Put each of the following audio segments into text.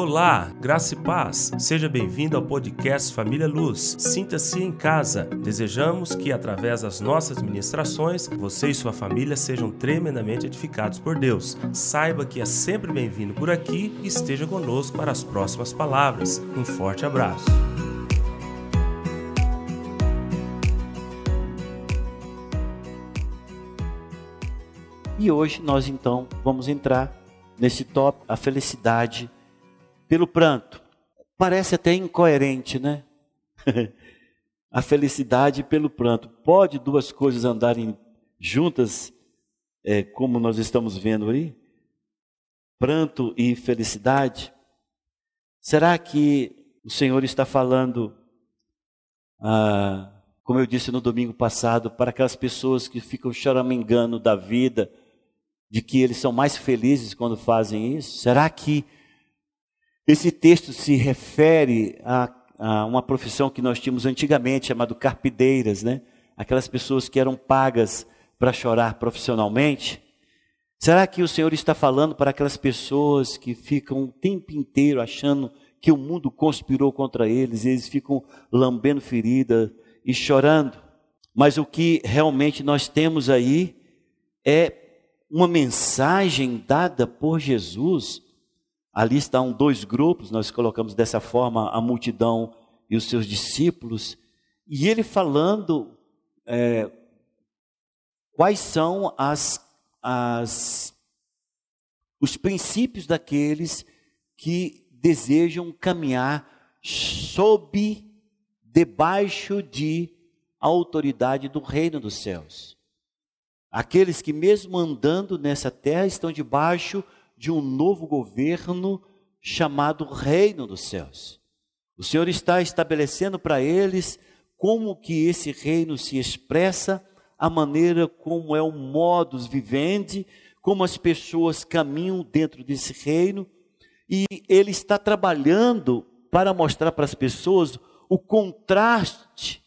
Olá, graça e paz. Seja bem-vindo ao podcast Família Luz. Sinta-se em casa. Desejamos que, através das nossas ministrações, você e sua família sejam tremendamente edificados por Deus. Saiba que é sempre bem-vindo por aqui e esteja conosco para as próximas palavras. Um forte abraço. E hoje nós então vamos entrar nesse top, a felicidade pelo pranto. Parece até incoerente, né? a felicidade pelo pranto. Pode duas coisas andarem juntas, é, como nós estamos vendo aí? Pranto e felicidade? Será que o Senhor está falando, ah, como eu disse no domingo passado, para aquelas pessoas que ficam choramingando da vida, de que eles são mais felizes quando fazem isso? Será que esse texto se refere a, a uma profissão que nós tínhamos antigamente, chamado carpideiras, né? Aquelas pessoas que eram pagas para chorar profissionalmente. Será que o Senhor está falando para aquelas pessoas que ficam o tempo inteiro achando que o mundo conspirou contra eles, e eles ficam lambendo ferida e chorando? Mas o que realmente nós temos aí é uma mensagem dada por Jesus Ali estão dois grupos, nós colocamos dessa forma a multidão e os seus discípulos, e ele falando é, quais são as, as, os princípios daqueles que desejam caminhar sob, debaixo de autoridade do reino dos céus. Aqueles que, mesmo andando nessa terra, estão debaixo de um novo governo chamado Reino dos Céus. O Senhor está estabelecendo para eles como que esse reino se expressa, a maneira como é o modus vivendi, como as pessoas caminham dentro desse reino, e ele está trabalhando para mostrar para as pessoas o contraste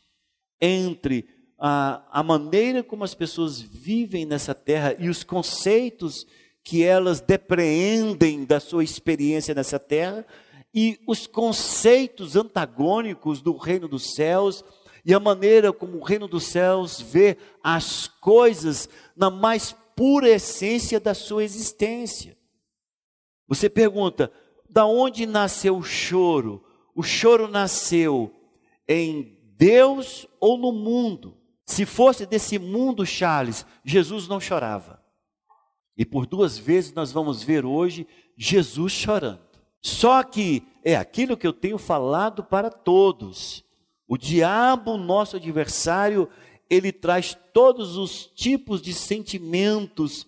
entre a, a maneira como as pessoas vivem nessa terra e os conceitos que elas depreendem da sua experiência nessa terra e os conceitos antagônicos do reino dos céus e a maneira como o reino dos céus vê as coisas na mais pura essência da sua existência. Você pergunta, da onde nasceu o choro? O choro nasceu em Deus ou no mundo? Se fosse desse mundo, Charles, Jesus não chorava. E por duas vezes nós vamos ver hoje Jesus chorando. Só que é aquilo que eu tenho falado para todos. O diabo, nosso adversário, ele traz todos os tipos de sentimentos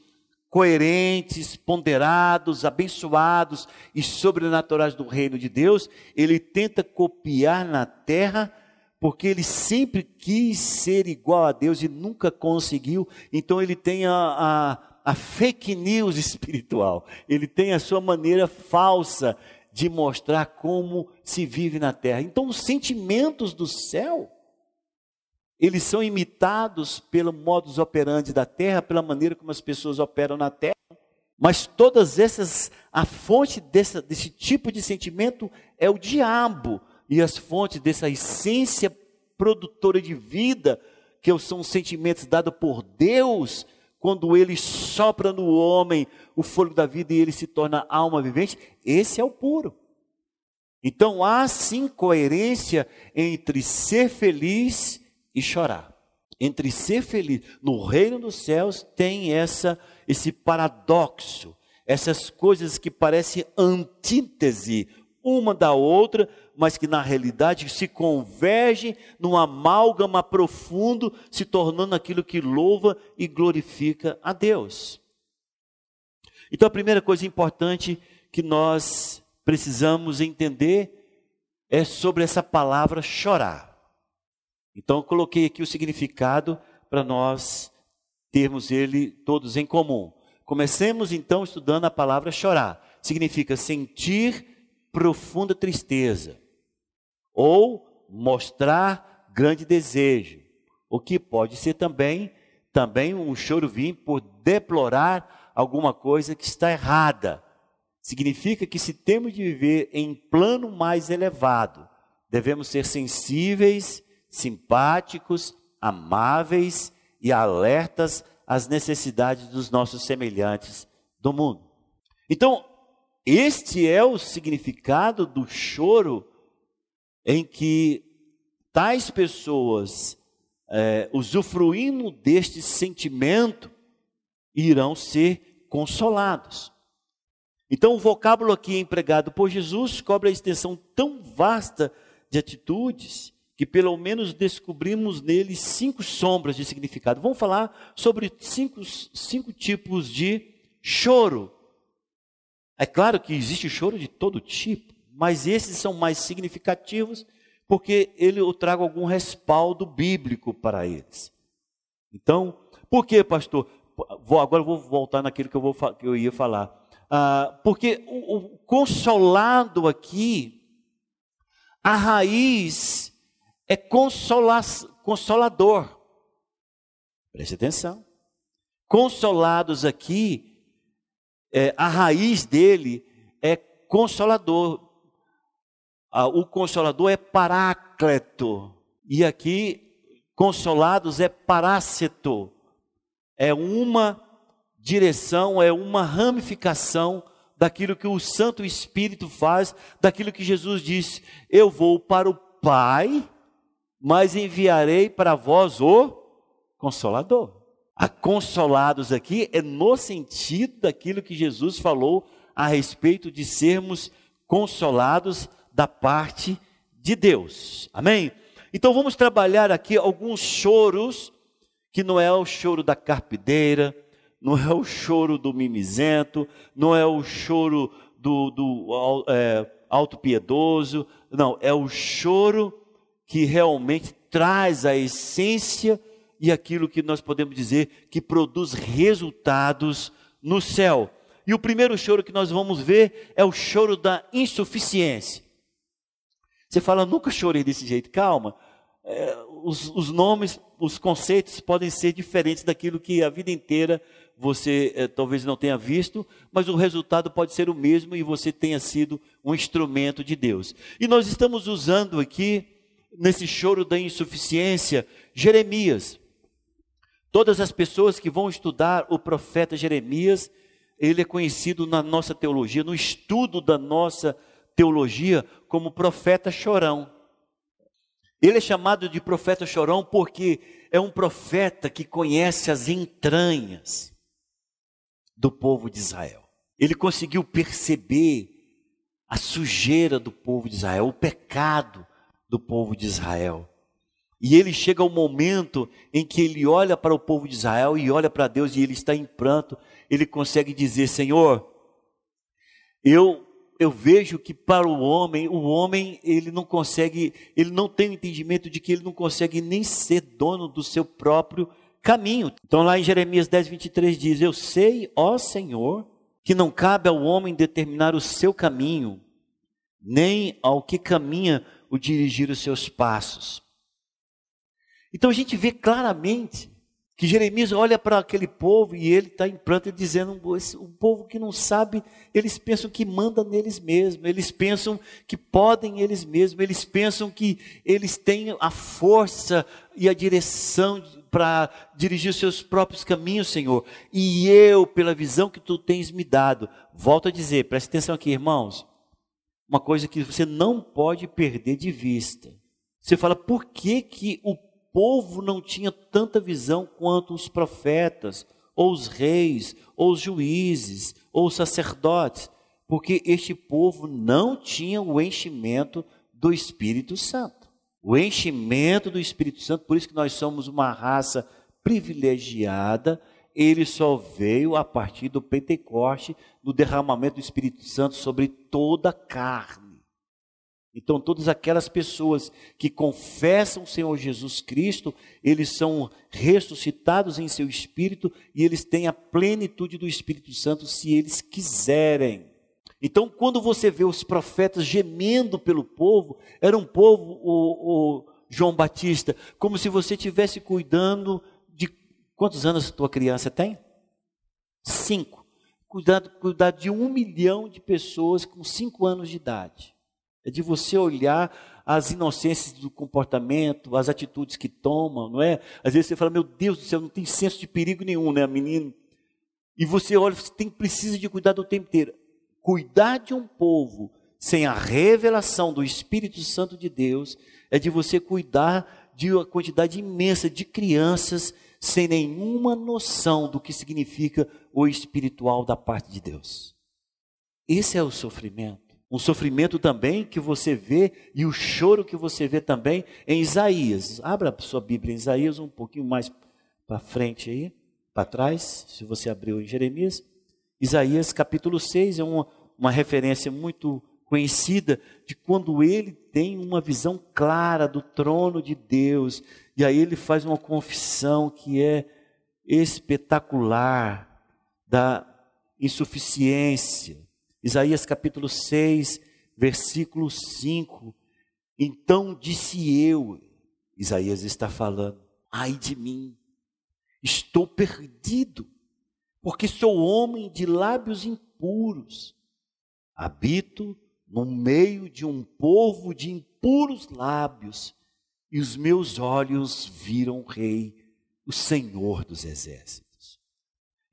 coerentes, ponderados, abençoados e sobrenaturais do reino de Deus. Ele tenta copiar na terra porque ele sempre quis ser igual a Deus e nunca conseguiu. Então ele tem a, a a fake news espiritual. Ele tem a sua maneira falsa de mostrar como se vive na terra. Então, os sentimentos do céu, eles são imitados pelo modus operandi da terra, pela maneira como as pessoas operam na terra. Mas todas essas, a fonte dessa, desse tipo de sentimento é o diabo. E as fontes dessa essência produtora de vida, que são os sentimentos dados por Deus, quando ele sopra no homem o fôlego da vida e ele se torna alma vivente, esse é o puro. Então há sim coerência entre ser feliz e chorar. Entre ser feliz, no reino dos céus tem essa esse paradoxo, essas coisas que parecem antítese uma da outra, mas que na realidade se convergem num amálgama profundo, se tornando aquilo que louva e glorifica a Deus. Então a primeira coisa importante que nós precisamos entender é sobre essa palavra chorar. Então eu coloquei aqui o significado para nós termos ele todos em comum. Comecemos então estudando a palavra chorar. Significa sentir profunda tristeza, ou mostrar grande desejo, o que pode ser também também um choro vir por deplorar alguma coisa que está errada. Significa que se temos de viver em plano mais elevado, devemos ser sensíveis, simpáticos, amáveis e alertas às necessidades dos nossos semelhantes do mundo. Então, este é o significado do choro em que tais pessoas, é, usufruindo deste sentimento, irão ser consolados. Então, o vocábulo aqui empregado por Jesus cobre a extensão tão vasta de atitudes que, pelo menos, descobrimos nele cinco sombras de significado. Vamos falar sobre cinco, cinco tipos de choro é claro que existe choro de todo tipo, mas esses são mais significativos porque ele eu trago algum respaldo bíblico para eles. Então, por que, pastor? Vou, agora vou voltar naquilo que eu, vou, que eu ia falar. Ah, porque o, o consolado aqui, a raiz é consola, consolador. Preste atenção. Consolados aqui é, a raiz dele é consolador. Ah, o consolador é parácleto. E aqui, consolados é parácito. É uma direção, é uma ramificação daquilo que o Santo Espírito faz, daquilo que Jesus disse: Eu vou para o Pai, mas enviarei para vós o Consolador. A consolados aqui é no sentido daquilo que Jesus falou a respeito de sermos consolados da parte de Deus. Amém? Então vamos trabalhar aqui alguns choros, que não é o choro da carpideira, não é o choro do mimizento, não é o choro do, do é, auto-piedoso, não, é o choro que realmente traz a essência e aquilo que nós podemos dizer que produz resultados no céu. E o primeiro choro que nós vamos ver é o choro da insuficiência. Você fala, nunca chorei desse jeito, calma. É, os, os, nomes, os conceitos podem ser diferentes daquilo que a vida inteira você é, talvez não tenha visto, mas o resultado pode ser o mesmo e você tenha sido um instrumento de Deus. E nós estamos usando aqui, nesse choro da insuficiência, Jeremias. Todas as pessoas que vão estudar o profeta Jeremias, ele é conhecido na nossa teologia, no estudo da nossa teologia, como profeta chorão. Ele é chamado de profeta chorão porque é um profeta que conhece as entranhas do povo de Israel. Ele conseguiu perceber a sujeira do povo de Israel, o pecado do povo de Israel. E ele chega ao momento em que ele olha para o povo de Israel e olha para Deus e ele está em pranto. Ele consegue dizer: Senhor, eu eu vejo que para o homem, o homem ele não consegue, ele não tem o entendimento de que ele não consegue nem ser dono do seu próprio caminho. Então lá em Jeremias 10, 23 diz: Eu sei, ó Senhor, que não cabe ao homem determinar o seu caminho, nem ao que caminha o dirigir os seus passos. Então a gente vê claramente que Jeremias olha para aquele povo e ele está em pranto dizendo: o povo que não sabe, eles pensam que manda neles mesmos, eles pensam que podem eles mesmos, eles pensam que eles têm a força e a direção para dirigir seus próprios caminhos, Senhor. E eu, pela visão que tu tens me dado, volto a dizer, preste atenção aqui, irmãos, uma coisa que você não pode perder de vista. Você fala, por que, que o povo não tinha tanta visão quanto os profetas, ou os reis, ou os juízes, ou os sacerdotes, porque este povo não tinha o enchimento do Espírito Santo. O enchimento do Espírito Santo, por isso que nós somos uma raça privilegiada, ele só veio a partir do Pentecoste, do derramamento do Espírito Santo sobre toda a carne. Então, todas aquelas pessoas que confessam o Senhor Jesus Cristo, eles são ressuscitados em seu espírito e eles têm a plenitude do Espírito Santo se eles quiserem. Então, quando você vê os profetas gemendo pelo povo, era um povo, o, o João Batista, como se você estivesse cuidando de quantos anos a tua criança tem? Cinco cuidar, cuidar de um milhão de pessoas com cinco anos de idade. É de você olhar as inocências do comportamento, as atitudes que tomam, não é? Às vezes você fala, meu Deus do céu, não tem senso de perigo nenhum, né, menino? E você olha, você tem, precisa de cuidar do tempo inteiro. Cuidar de um povo sem a revelação do Espírito Santo de Deus é de você cuidar de uma quantidade imensa de crianças sem nenhuma noção do que significa o espiritual da parte de Deus. Esse é o sofrimento. Um sofrimento também que você vê e o choro que você vê também em Isaías. Abra sua Bíblia em Isaías um pouquinho mais para frente aí, para trás, se você abriu em Jeremias. Isaías capítulo 6 é uma, uma referência muito conhecida de quando ele tem uma visão clara do trono de Deus, e aí ele faz uma confissão que é espetacular da insuficiência, Isaías capítulo 6, versículo 5. Então disse eu, Isaías está falando, ai de mim, estou perdido, porque sou homem de lábios impuros, habito no meio de um povo de impuros lábios, e os meus olhos viram o Rei, o Senhor dos Exércitos.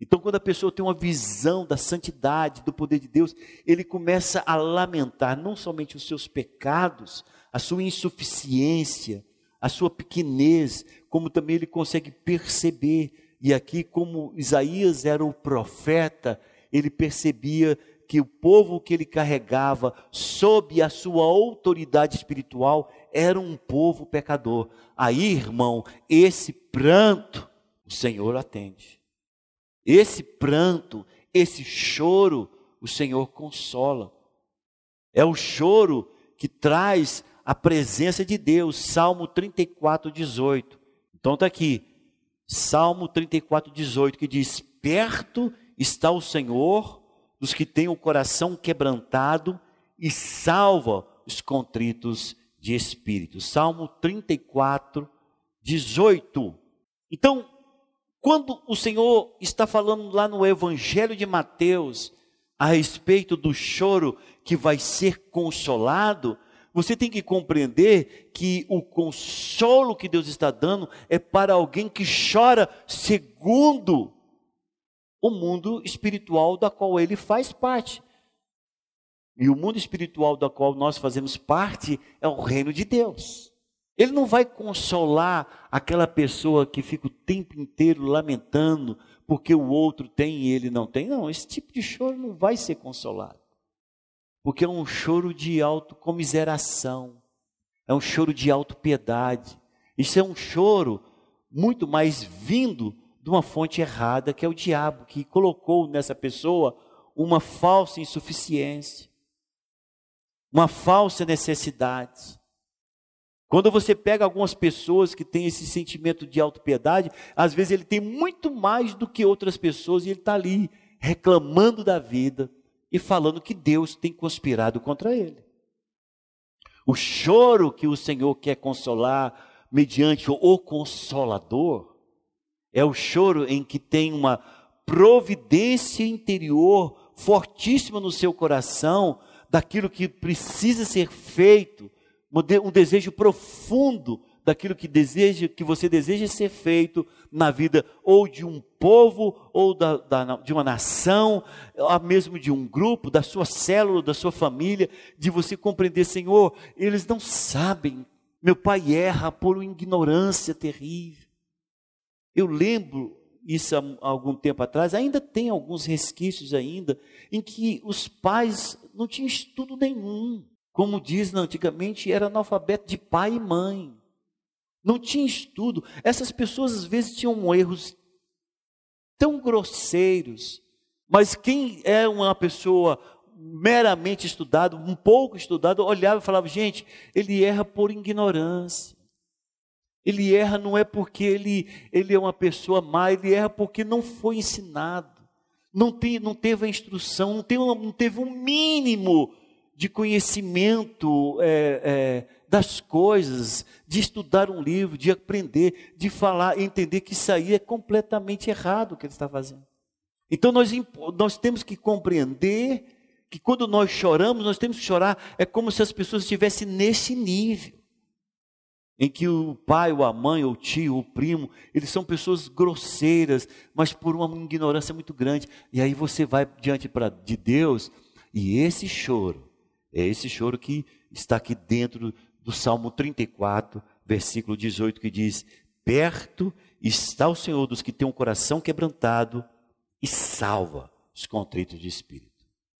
Então, quando a pessoa tem uma visão da santidade, do poder de Deus, ele começa a lamentar não somente os seus pecados, a sua insuficiência, a sua pequenez, como também ele consegue perceber. E aqui, como Isaías era o profeta, ele percebia que o povo que ele carregava, sob a sua autoridade espiritual, era um povo pecador. Aí, irmão, esse pranto, o Senhor atende. Esse pranto, esse choro, o Senhor consola. É o choro que traz a presença de Deus. Salmo 34, 18. Então está aqui. Salmo 34, 18, que diz: Perto está o Senhor dos que têm o coração quebrantado e salva os contritos de espírito. Salmo 34, 18. Então, quando o Senhor está falando lá no Evangelho de Mateus a respeito do choro que vai ser consolado, você tem que compreender que o consolo que Deus está dando é para alguém que chora segundo o mundo espiritual da qual ele faz parte. E o mundo espiritual da qual nós fazemos parte é o reino de Deus. Ele não vai consolar aquela pessoa que fica o tempo inteiro lamentando porque o outro tem e ele não tem. Não, esse tipo de choro não vai ser consolado. Porque é um choro de autocomiseração, é um choro de autopiedade. Isso é um choro muito mais vindo de uma fonte errada, que é o diabo, que colocou nessa pessoa uma falsa insuficiência, uma falsa necessidade. Quando você pega algumas pessoas que têm esse sentimento de autopiedade, às vezes ele tem muito mais do que outras pessoas e ele está ali reclamando da vida e falando que Deus tem conspirado contra ele. O choro que o Senhor quer consolar mediante o consolador é o choro em que tem uma providência interior fortíssima no seu coração daquilo que precisa ser feito um desejo profundo daquilo que deseja, que você deseja ser feito na vida ou de um povo ou da, da, de uma nação, ou mesmo de um grupo, da sua célula, da sua família, de você compreender, Senhor, eles não sabem. Meu pai erra por uma ignorância terrível. Eu lembro isso há algum tempo atrás, ainda tem alguns resquícios ainda, em que os pais não tinham estudo nenhum como diz antigamente, era analfabeto de pai e mãe. Não tinha estudo. Essas pessoas às vezes tinham erros tão grosseiros. Mas quem é uma pessoa meramente estudado, um pouco estudado, olhava e falava: gente, ele erra por ignorância. Ele erra não é porque ele, ele é uma pessoa má, ele erra porque não foi ensinado, não, tem, não teve a instrução, não, teve, não teve um mínimo de conhecimento é, é, das coisas, de estudar um livro, de aprender, de falar, entender que isso aí é completamente errado o que ele está fazendo. Então nós, nós temos que compreender que quando nós choramos, nós temos que chorar, é como se as pessoas estivessem nesse nível. Em que o pai, ou a mãe, ou o tio, ou o primo, eles são pessoas grosseiras, mas por uma ignorância muito grande. E aí você vai diante pra, de Deus, e esse choro, é esse choro que está aqui dentro do Salmo 34, versículo 18, que diz: Perto está o Senhor dos que têm um coração quebrantado e salva os contritos de espírito.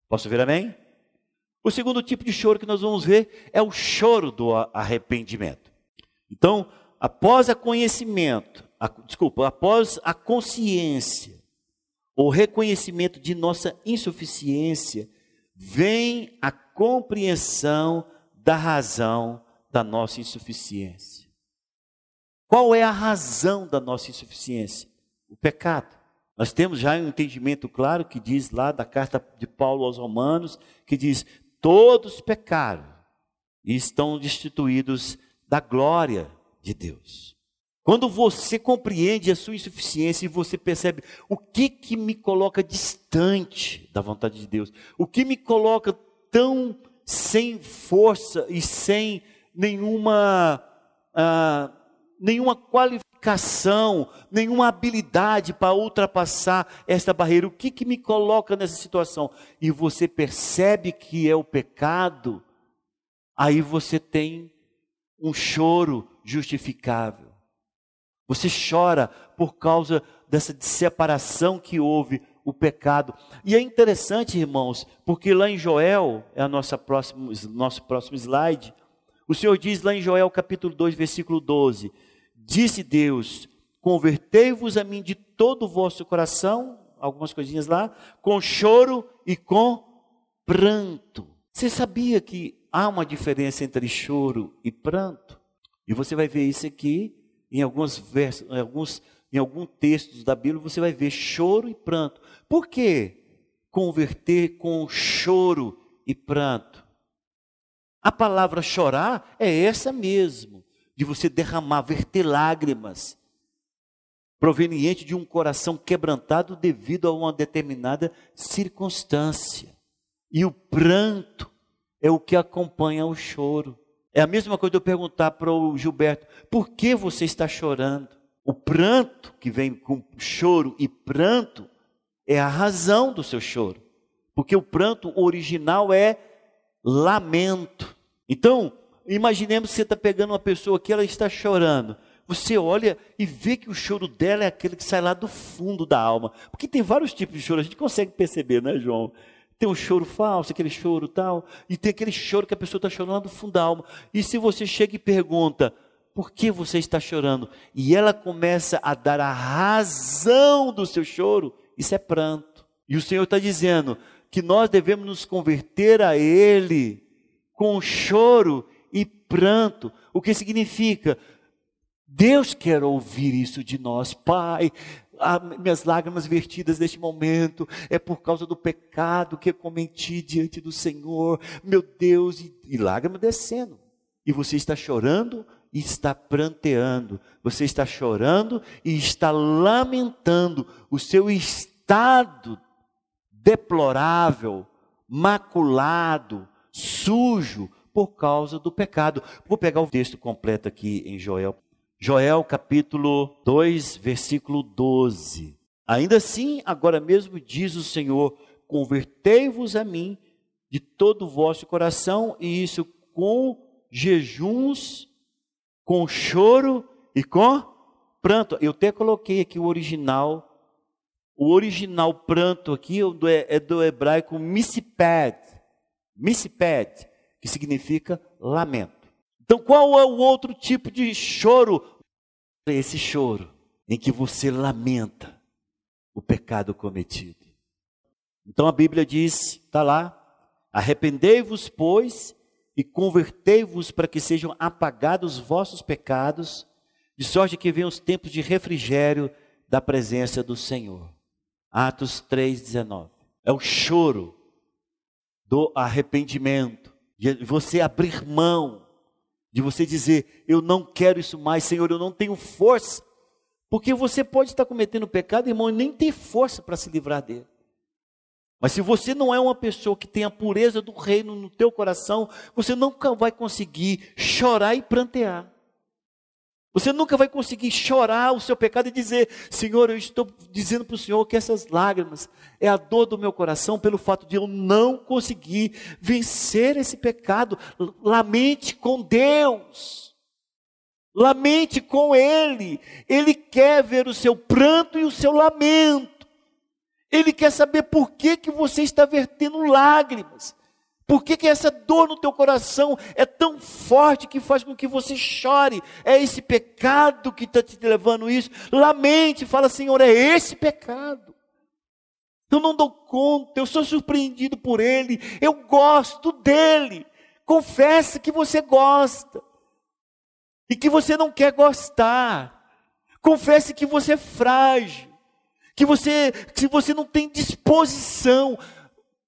Posso ver amém? O segundo tipo de choro que nós vamos ver é o choro do arrependimento. Então, após a conhecimento, a, desculpa, após a consciência, o reconhecimento de nossa insuficiência, vem a compreensão da razão da nossa insuficiência. Qual é a razão da nossa insuficiência? O pecado. Nós temos já um entendimento claro que diz lá da carta de Paulo aos Romanos, que diz: todos pecaram e estão destituídos da glória de Deus. Quando você compreende a sua insuficiência e você percebe o que que me coloca distante da vontade de Deus, o que me coloca tão sem força e sem nenhuma ah, nenhuma qualificação nenhuma habilidade para ultrapassar esta barreira. O que, que me coloca nessa situação? E você percebe que é o pecado, aí você tem um choro justificável. Você chora por causa dessa separação que houve, o pecado. E é interessante, irmãos, porque lá em Joel, é a nossa próximo, nosso próximo slide, o Senhor diz lá em Joel capítulo 2, versículo 12: Disse Deus: Convertei-vos a mim de todo o vosso coração, algumas coisinhas lá, com choro e com pranto. Você sabia que há uma diferença entre choro e pranto? E você vai ver isso aqui em alguns versos, em alguns em alguns textos da Bíblia você vai ver choro e pranto. Por que converter com choro e pranto? A palavra chorar é essa mesmo de você derramar, verter lágrimas, proveniente de um coração quebrantado devido a uma determinada circunstância. E o pranto é o que acompanha o choro. É a mesma coisa de eu perguntar para o Gilberto: por que você está chorando? O pranto que vem com choro e pranto é a razão do seu choro. Porque o pranto original é lamento. Então, Imaginemos que você está pegando uma pessoa que ela está chorando. Você olha e vê que o choro dela é aquele que sai lá do fundo da alma. Porque tem vários tipos de choro, a gente consegue perceber, né, João? Tem um choro falso, aquele choro tal, e tem aquele choro que a pessoa está chorando lá do fundo da alma. E se você chega e pergunta, por que você está chorando? E ela começa a dar a razão do seu choro, isso é pranto. E o Senhor está dizendo que nós devemos nos converter a Ele com choro e pranto. O que significa? Deus quer ouvir isso de nós, Pai. minhas lágrimas vertidas neste momento é por causa do pecado que eu cometi diante do Senhor, meu Deus, e, e lágrimas descendo. E você está chorando está pranteando, você está chorando e está lamentando o seu estado deplorável, maculado, sujo, por causa do pecado. Vou pegar o texto completo aqui em Joel. Joel capítulo 2, versículo 12. Ainda assim, agora mesmo diz o Senhor: convertei-vos a mim de todo o vosso coração, e isso com jejuns, com choro e com pranto. Eu até coloquei aqui o original. O original pranto aqui é do hebraico misiped. Misiped que significa lamento. Então, qual é o outro tipo de choro? Esse choro em que você lamenta o pecado cometido. Então a Bíblia diz, está lá, arrependei-vos, pois, e convertei-vos para que sejam apagados os vossos pecados, de sorte que venham os tempos de refrigério da presença do Senhor. Atos 3,19. É o choro do arrependimento de você abrir mão, de você dizer: Eu não quero isso mais, Senhor, eu não tenho força Porque você pode estar cometendo pecado, irmão, e nem ter força para se livrar dele. Mas se você não é uma pessoa que tem a pureza do reino no teu coração, você nunca vai conseguir chorar e prantear. Você nunca vai conseguir chorar o seu pecado e dizer: Senhor, eu estou dizendo para o Senhor que essas lágrimas é a dor do meu coração pelo fato de eu não conseguir vencer esse pecado. Lamente com Deus, lamente com Ele. Ele quer ver o seu pranto e o seu lamento. Ele quer saber por que, que você está vertendo lágrimas. Por que, que essa dor no teu coração é tão forte que faz com que você chore? É esse pecado que está te levando isso? Lamente, fala, Senhor, é esse pecado. Eu não dou conta, eu sou surpreendido por ele, eu gosto dele. Confesse que você gosta e que você não quer gostar. Confesse que você é frágil, que você, que você não tem disposição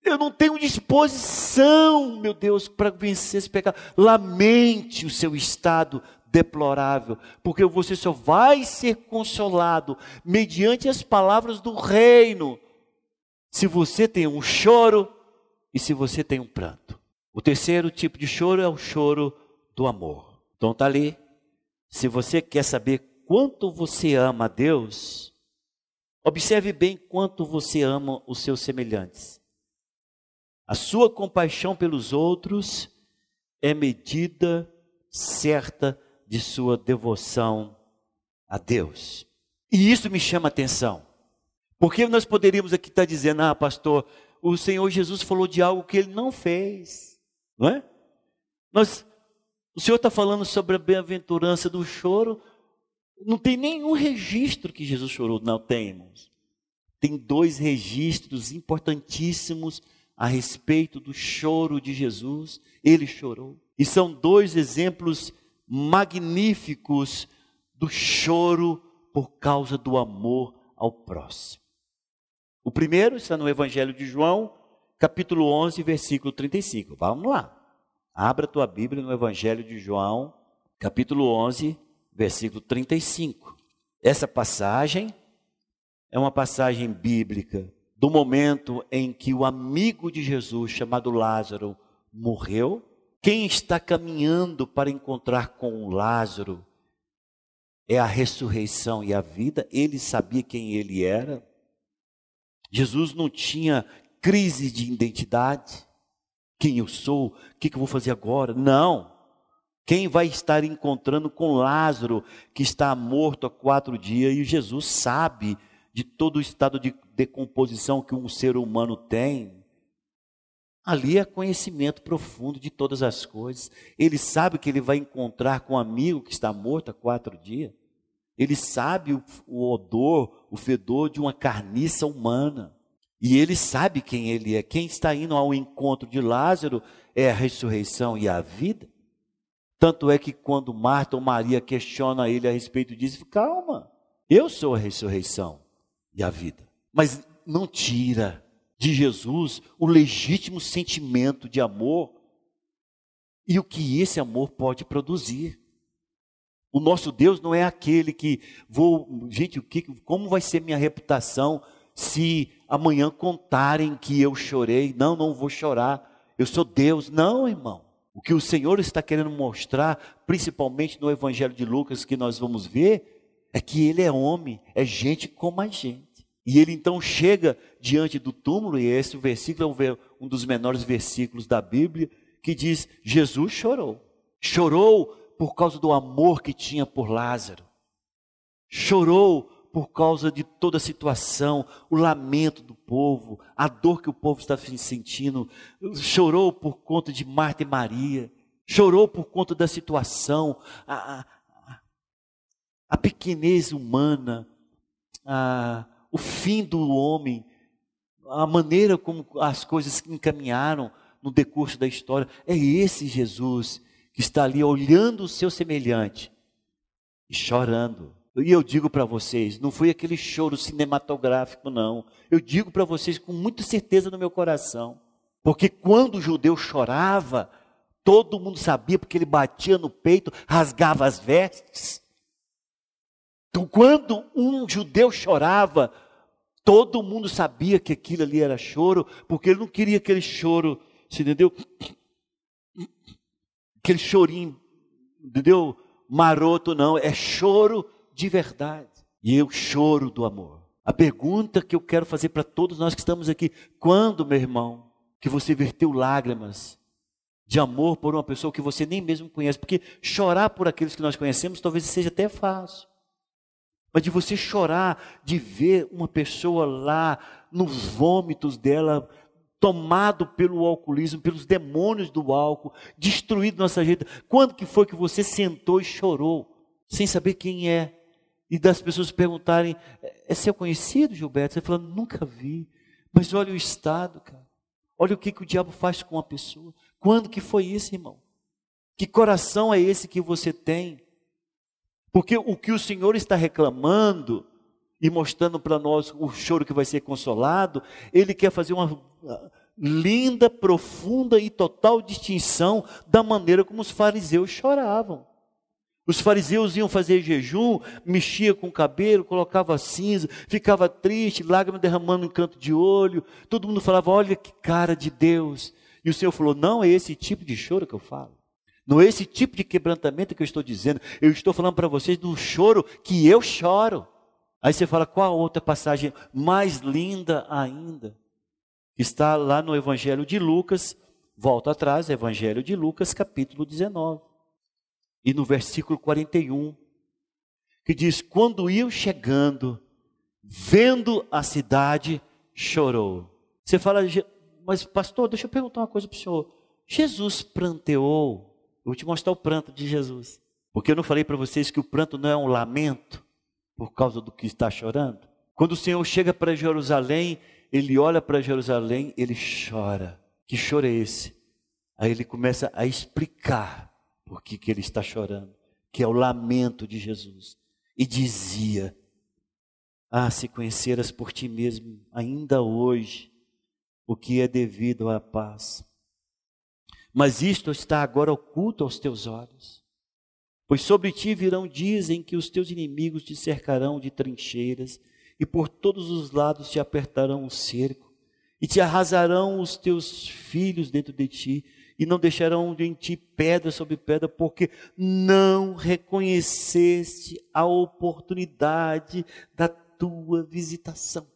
eu não tenho disposição, meu Deus, para vencer esse pecado. Lamente o seu estado deplorável, porque você só vai ser consolado mediante as palavras do reino, se você tem um choro e se você tem um pranto. O terceiro tipo de choro é o choro do amor. Então está ali. Se você quer saber quanto você ama a Deus, observe bem quanto você ama os seus semelhantes. A sua compaixão pelos outros é medida certa de sua devoção a Deus. E isso me chama atenção. Porque nós poderíamos aqui estar dizendo, ah, pastor, o Senhor Jesus falou de algo que ele não fez, não é? Nós, o Senhor está falando sobre a bem-aventurança do choro, não tem nenhum registro que Jesus chorou, não tem, irmãos. Tem dois registros importantíssimos a respeito do choro de Jesus, ele chorou. E são dois exemplos magníficos do choro por causa do amor ao próximo. O primeiro está no Evangelho de João, capítulo 11, versículo 35. Vamos lá. Abra tua Bíblia no Evangelho de João, capítulo 11, versículo 35. Essa passagem é uma passagem bíblica do momento em que o amigo de Jesus, chamado Lázaro, morreu, quem está caminhando para encontrar com Lázaro é a ressurreição e a vida, ele sabia quem ele era. Jesus não tinha crise de identidade. Quem eu sou? O que eu vou fazer agora? Não. Quem vai estar encontrando com Lázaro, que está morto há quatro dias, e Jesus sabe de todo o estado de decomposição que um ser humano tem, ali é conhecimento profundo de todas as coisas. Ele sabe que ele vai encontrar com um amigo que está morto há quatro dias. Ele sabe o, o odor, o fedor de uma carniça humana. E ele sabe quem ele é. Quem está indo ao encontro de Lázaro é a ressurreição e a vida. Tanto é que quando Marta ou Maria questiona ele a respeito disso, calma, eu sou a ressurreição e a vida. Mas não tira de Jesus o legítimo sentimento de amor e o que esse amor pode produzir. O nosso Deus não é aquele que vou, gente, o que, como vai ser minha reputação se amanhã contarem que eu chorei? Não, não vou chorar. Eu sou Deus. Não, irmão. O que o Senhor está querendo mostrar, principalmente no Evangelho de Lucas, que nós vamos ver, é que ele é homem, é gente como a gente. E ele então chega diante do túmulo, e esse versículo é um dos menores versículos da Bíblia, que diz: Jesus chorou. Chorou por causa do amor que tinha por Lázaro. Chorou por causa de toda a situação, o lamento do povo, a dor que o povo está sentindo. Chorou por conta de Marta e Maria. Chorou por conta da situação, a, a, a pequenez humana, a, o fim do homem, a maneira como as coisas encaminharam no decurso da história. É esse Jesus que está ali olhando o seu semelhante e chorando. E eu digo para vocês, não foi aquele choro cinematográfico, não. Eu digo para vocês com muita certeza no meu coração. Porque quando o judeu chorava, todo mundo sabia, porque ele batia no peito, rasgava as vestes. Então, quando um judeu chorava, todo mundo sabia que aquilo ali era choro, porque ele não queria aquele choro, você entendeu? Aquele chorinho, entendeu? Maroto, não, é choro de verdade. E eu choro do amor. A pergunta que eu quero fazer para todos nós que estamos aqui: quando, meu irmão, que você verteu lágrimas de amor por uma pessoa que você nem mesmo conhece? Porque chorar por aqueles que nós conhecemos talvez seja até fácil. Mas de você chorar, de ver uma pessoa lá nos vômitos dela, tomado pelo alcoolismo, pelos demônios do álcool, destruído nossa vida. Quando que foi que você sentou e chorou, sem saber quem é? E das pessoas perguntarem, é seu conhecido, Gilberto? Você fala, nunca vi. Mas olha o estado, cara. Olha o que, que o diabo faz com uma pessoa. Quando que foi isso, irmão? Que coração é esse que você tem? Porque o que o Senhor está reclamando e mostrando para nós o choro que vai ser consolado, ele quer fazer uma linda, profunda e total distinção da maneira como os fariseus choravam. Os fariseus iam fazer jejum, mexia com o cabelo, colocava cinza, ficava triste, lágrimas derramando em canto de olho. Todo mundo falava: Olha que cara de Deus. E o Senhor falou: Não é esse tipo de choro que eu falo. Não é esse tipo de quebrantamento que eu estou dizendo. Eu estou falando para vocês do choro que eu choro. Aí você fala: Qual outra passagem mais linda ainda? Está lá no Evangelho de Lucas. Volta atrás, Evangelho de Lucas, capítulo 19 e no versículo 41, que diz: Quando iam chegando, vendo a cidade, chorou. Você fala, mas pastor, deixa eu perguntar uma coisa para o senhor. Jesus pranteou. Eu vou te mostrar o pranto de Jesus. Porque eu não falei para vocês que o pranto não é um lamento por causa do que está chorando? Quando o Senhor chega para Jerusalém, ele olha para Jerusalém, ele chora. Que choro é esse? Aí ele começa a explicar por que, que ele está chorando, que é o lamento de Jesus. E dizia: Ah, se conheceras por ti mesmo, ainda hoje, o que é devido à paz. Mas isto está agora oculto aos teus olhos. Pois sobre ti virão dias em que os teus inimigos te cercarão de trincheiras, e por todos os lados te apertarão um cerco, e te arrasarão os teus filhos dentro de ti, e não deixarão em ti pedra sobre pedra, porque não reconheceste a oportunidade da tua visitação.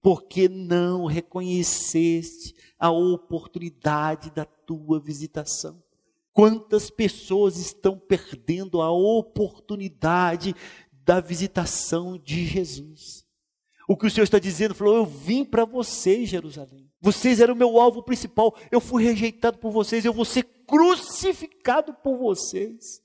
Porque não reconheceste a oportunidade da tua visitação. Quantas pessoas estão perdendo a oportunidade da visitação de Jesus? O que o Senhor está dizendo, falou: Eu vim para vocês, Jerusalém. Vocês eram o meu alvo principal. Eu fui rejeitado por vocês. Eu vou ser crucificado por vocês.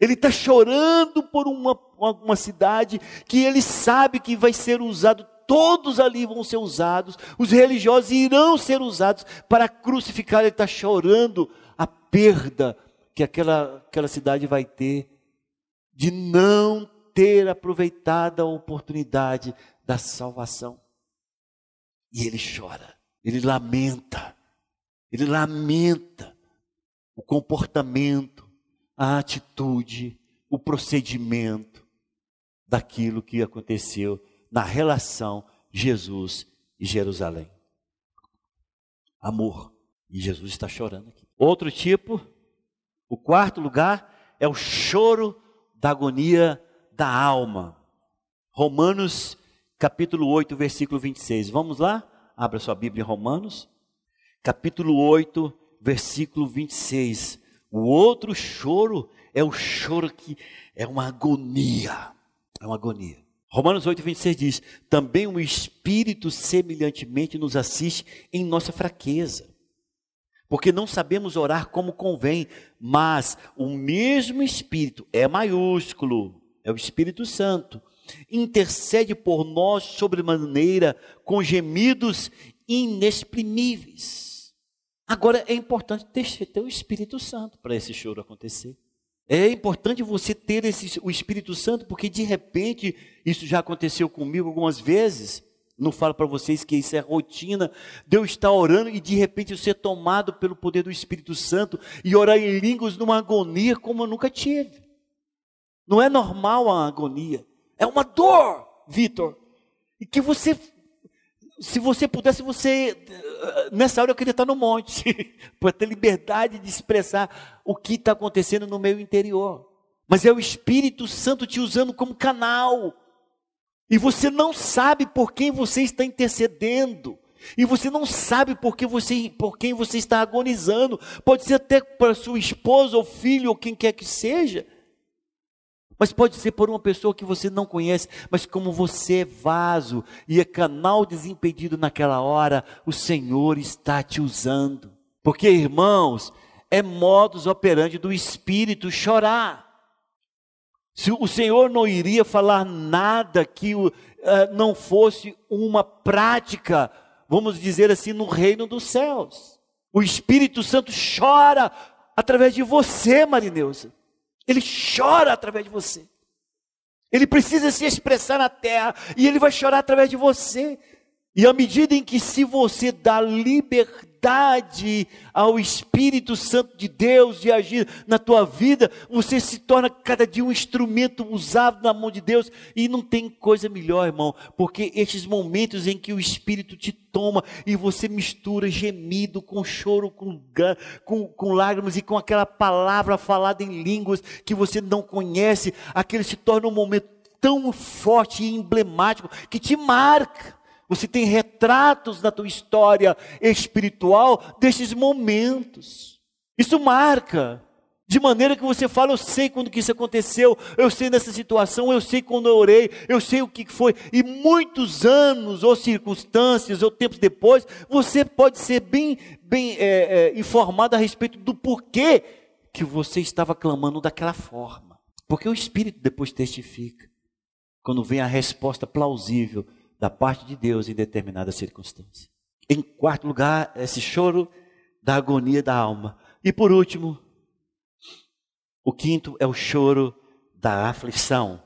Ele está chorando por uma, uma, cidade que ele sabe que vai ser usado, todos ali vão ser usados, os religiosos irão ser usados para crucificar. Ele está chorando a perda que aquela, aquela cidade vai ter de não ter aproveitado a oportunidade da salvação. E ele chora, ele lamenta, ele lamenta o comportamento, a atitude, o procedimento daquilo que aconteceu na relação Jesus e Jerusalém. Amor. E Jesus está chorando aqui. Outro tipo, o quarto lugar é o choro da agonia da alma. Romanos capítulo 8, versículo 26. Vamos lá? Abra sua Bíblia em Romanos, capítulo 8, versículo 26. O outro choro é o choro que é uma agonia. É uma agonia. Romanos 8, 26 diz: Também o Espírito semelhantemente nos assiste em nossa fraqueza. Porque não sabemos orar como convém, mas o mesmo Espírito é maiúsculo, é o Espírito Santo intercede por nós sobremaneira com gemidos inexprimíveis. Agora é importante ter, o Espírito Santo para esse choro acontecer. É importante você ter esse, o Espírito Santo, porque de repente, isso já aconteceu comigo algumas vezes. Não falo para vocês que isso é rotina. Deus está orando e de repente ser tomado pelo poder do Espírito Santo e orar em línguas numa agonia como eu nunca tive. Não é normal a agonia. É uma dor, Vitor. E que você, se você pudesse, você, nessa hora eu queria estar no monte, para ter liberdade de expressar o que está acontecendo no meu interior. Mas é o Espírito Santo te usando como canal. E você não sabe por quem você está intercedendo. E você não sabe por, que você, por quem você está agonizando. Pode ser até para sua esposa ou filho ou quem quer que seja. Mas pode ser por uma pessoa que você não conhece, mas como você é vaso e é canal desimpedido naquela hora, o Senhor está te usando. Porque, irmãos, é modus operandi do Espírito chorar. Se o Senhor não iria falar nada que uh, não fosse uma prática vamos dizer assim, no reino dos céus. O Espírito Santo chora através de você, Marineusa. Ele chora através de você. Ele precisa se expressar na terra e ele vai chorar através de você. E à medida em que se você dá liberdade, liberdade ao Espírito Santo de Deus de agir na tua vida, você se torna cada dia um instrumento usado na mão de Deus, e não tem coisa melhor, irmão, porque estes momentos em que o Espírito te toma e você mistura gemido com choro, com, com, com lágrimas e com aquela palavra falada em línguas que você não conhece, aquele se torna um momento tão forte e emblemático que te marca. Você tem retratos da tua história espiritual desses momentos. Isso marca. De maneira que você fala, eu sei quando que isso aconteceu, eu sei nessa situação, eu sei quando eu orei, eu sei o que foi. E muitos anos, ou circunstâncias, ou tempos depois, você pode ser bem, bem é, é, informado a respeito do porquê que você estava clamando daquela forma. Porque o Espírito depois testifica. Quando vem a resposta plausível da parte de Deus em determinada circunstância. Em quarto lugar, esse choro da agonia da alma. E por último, o quinto é o choro da aflição.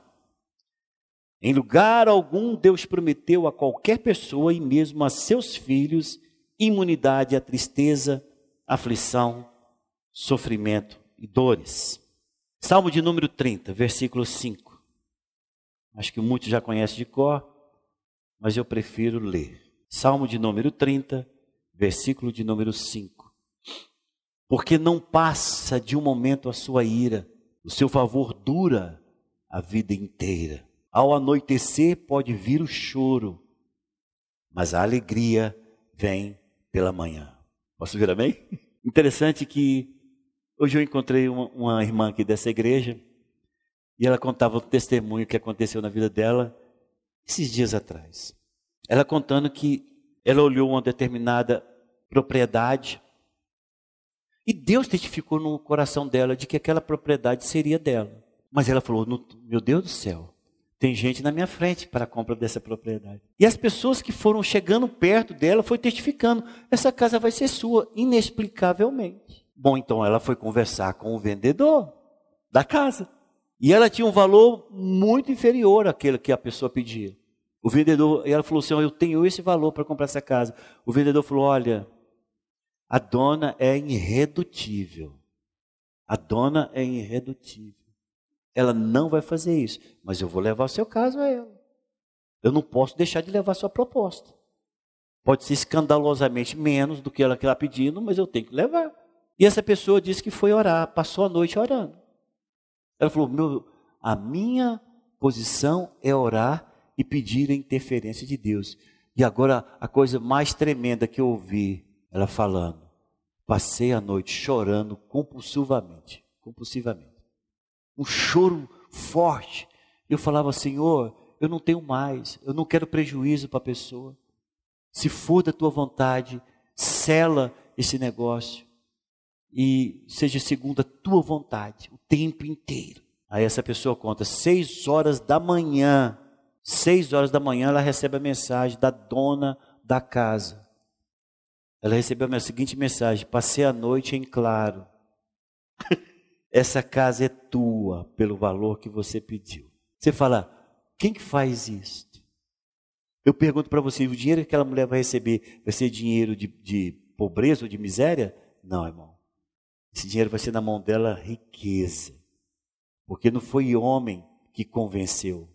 Em lugar algum, Deus prometeu a qualquer pessoa e mesmo a seus filhos imunidade à tristeza, aflição, sofrimento e dores. Salmo de número 30, versículo 5. Acho que muitos já conhecem de cor mas eu prefiro ler. Salmo de número 30, versículo de número 5. Porque não passa de um momento a sua ira, o seu favor dura a vida inteira. Ao anoitecer pode vir o choro, mas a alegria vem pela manhã. Posso ver amém? Interessante que hoje eu encontrei uma, uma irmã aqui dessa igreja e ela contava o testemunho que aconteceu na vida dela esses dias atrás. Ela contando que ela olhou uma determinada propriedade e Deus testificou no coração dela de que aquela propriedade seria dela. Mas ela falou: Meu Deus do céu, tem gente na minha frente para a compra dessa propriedade. E as pessoas que foram chegando perto dela foi testificando: essa casa vai ser sua, inexplicavelmente. Bom, então ela foi conversar com o vendedor da casa. E ela tinha um valor muito inferior àquele que a pessoa pedia. O vendedor, ela falou assim: Eu tenho esse valor para comprar essa casa. O vendedor falou: Olha, a dona é irredutível. A dona é irredutível. Ela não vai fazer isso, mas eu vou levar o seu caso a ela. Eu não posso deixar de levar sua proposta. Pode ser escandalosamente menos do que ela está pedindo, mas eu tenho que levar. E essa pessoa disse que foi orar, passou a noite orando. Ela falou: Meu, a minha posição é orar e pedir a interferência de Deus. E agora a coisa mais tremenda que eu ouvi ela falando, passei a noite chorando compulsivamente, compulsivamente. Um choro forte. Eu falava, Senhor, eu não tenho mais, eu não quero prejuízo para a pessoa. Se for da tua vontade, sela esse negócio e seja segundo a tua vontade o tempo inteiro. Aí essa pessoa conta, seis horas da manhã, seis horas da manhã ela recebe a mensagem da dona da casa. Ela recebeu a seguinte mensagem: passei a noite em claro. Essa casa é tua pelo valor que você pediu. Você fala, quem que faz isso? Eu pergunto para você, o dinheiro que aquela mulher vai receber vai ser dinheiro de, de pobreza ou de miséria? Não, irmão. Esse dinheiro vai ser na mão dela riqueza. Porque não foi homem que convenceu,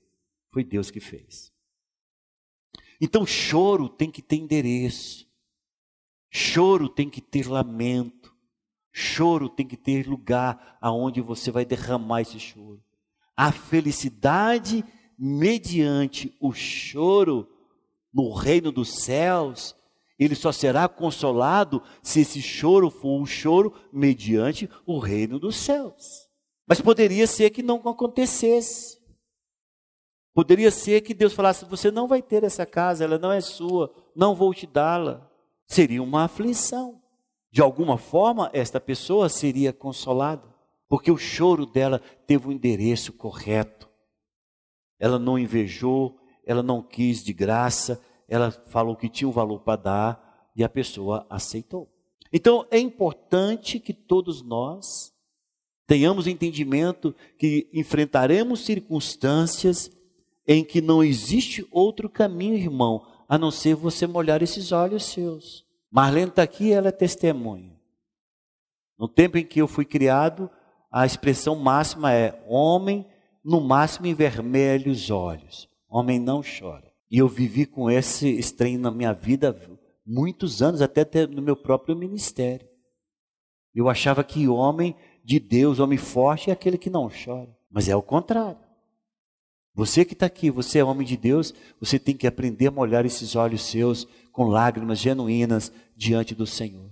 foi Deus que fez. Então, choro tem que ter endereço, choro tem que ter lamento, choro tem que ter lugar aonde você vai derramar esse choro. A felicidade mediante o choro no reino dos céus, ele só será consolado se esse choro for um choro mediante o reino dos céus. Mas poderia ser que não acontecesse. Poderia ser que Deus falasse: Você não vai ter essa casa, ela não é sua, não vou te dá-la. Seria uma aflição. De alguma forma, esta pessoa seria consolada, porque o choro dela teve o endereço correto. Ela não invejou, ela não quis de graça, ela falou que tinha um valor para dar e a pessoa aceitou. Então é importante que todos nós tenhamos entendimento que enfrentaremos circunstâncias em que não existe outro caminho, irmão, a não ser você molhar esses olhos seus. Marlene está aqui, ela é testemunha. No tempo em que eu fui criado, a expressão máxima é: homem, no máximo, envermelha os olhos. Homem não chora. E eu vivi com esse estranho na minha vida muitos anos, até no meu próprio ministério. Eu achava que homem de Deus, homem forte, é aquele que não chora. Mas é o contrário. Você que está aqui, você é homem de Deus, você tem que aprender a molhar esses olhos seus com lágrimas genuínas diante do Senhor.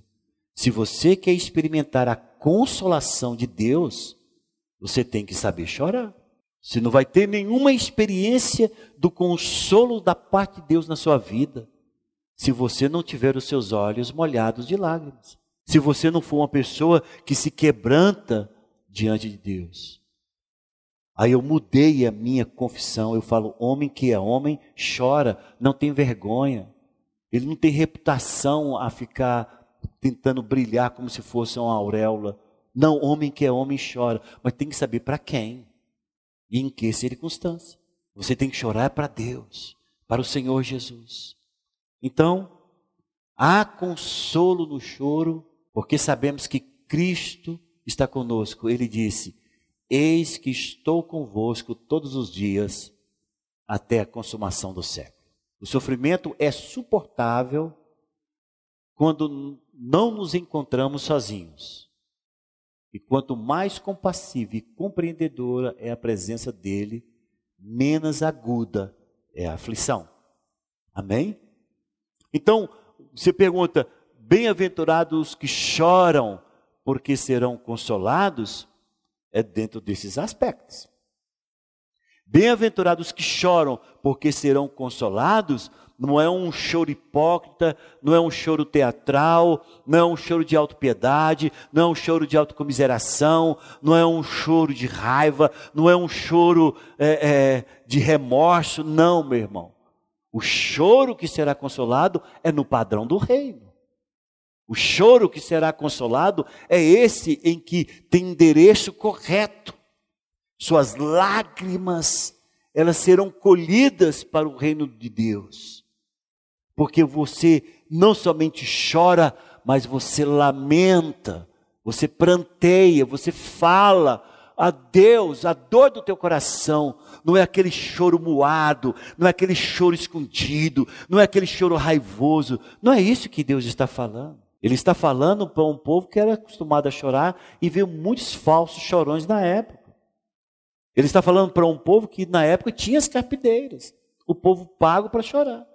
Se você quer experimentar a consolação de Deus, você tem que saber chorar. Você não vai ter nenhuma experiência do consolo da parte de Deus na sua vida, se você não tiver os seus olhos molhados de lágrimas. Se você não for uma pessoa que se quebranta diante de Deus. Aí eu mudei a minha confissão. Eu falo: homem que é homem chora, não tem vergonha. Ele não tem reputação a ficar tentando brilhar como se fosse uma auréola. Não, homem que é homem chora, mas tem que saber para quem. E em que circunstância? Você tem que chorar para Deus, para o Senhor Jesus. Então, há consolo no choro, porque sabemos que Cristo está conosco. Ele disse: Eis que estou convosco todos os dias até a consumação do século. O sofrimento é suportável quando não nos encontramos sozinhos. E quanto mais compassiva e compreendedora é a presença dele, menos aguda é a aflição. Amém? Então, você pergunta: bem-aventurados que choram, porque serão consolados? É dentro desses aspectos. Bem-aventurados que choram, porque serão consolados, não é um choro hipócrita, não é um choro teatral, não é um choro de autopiedade, não é um choro de autocomiseração, não é um choro de raiva, não é um choro é, é, de remorso, não, meu irmão. O choro que será consolado é no padrão do reino. O choro que será consolado é esse em que tem endereço correto. Suas lágrimas, elas serão colhidas para o reino de Deus porque você não somente chora, mas você lamenta, você pranteia, você fala a Deus, a dor do teu coração, não é aquele choro moado, não é aquele choro escondido, não é aquele choro raivoso, não é isso que Deus está falando. Ele está falando para um povo que era acostumado a chorar e viu muitos falsos chorões na época. Ele está falando para um povo que na época tinha as carpideiras, o povo pago para chorar.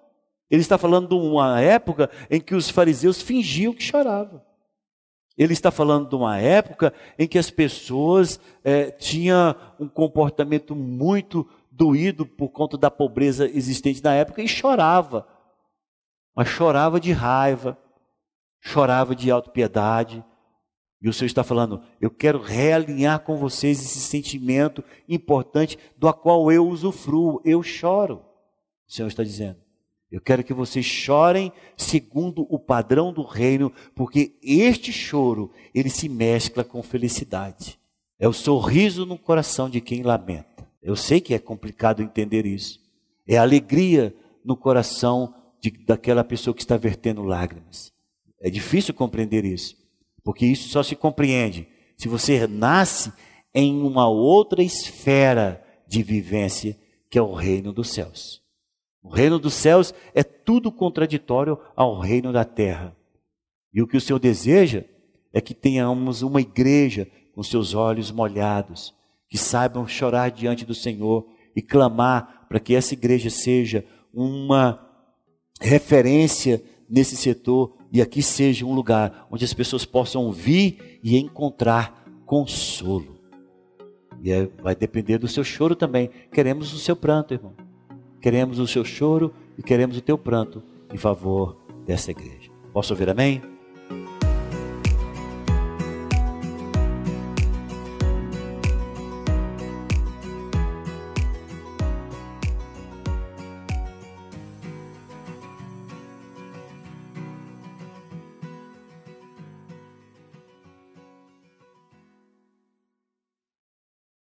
Ele está falando de uma época em que os fariseus fingiam que choravam. Ele está falando de uma época em que as pessoas é, tinham um comportamento muito doído por conta da pobreza existente na época e chorava. Mas chorava de raiva, chorava de autopiedade. E o Senhor está falando: eu quero realinhar com vocês esse sentimento importante do qual eu usufruo, eu choro. O Senhor está dizendo. Eu quero que vocês chorem segundo o padrão do reino, porque este choro, ele se mescla com felicidade. É o sorriso no coração de quem lamenta. Eu sei que é complicado entender isso. É alegria no coração de, daquela pessoa que está vertendo lágrimas. É difícil compreender isso, porque isso só se compreende se você nasce em uma outra esfera de vivência, que é o reino dos céus. O reino dos céus é tudo contraditório ao reino da terra. E o que o Senhor deseja é que tenhamos uma igreja com seus olhos molhados, que saibam chorar diante do Senhor e clamar para que essa igreja seja uma referência nesse setor e aqui seja um lugar onde as pessoas possam vir e encontrar consolo. E é, vai depender do seu choro também. Queremos o seu pranto, irmão. Queremos o seu choro e queremos o teu pranto em favor dessa igreja. Posso ouvir amém?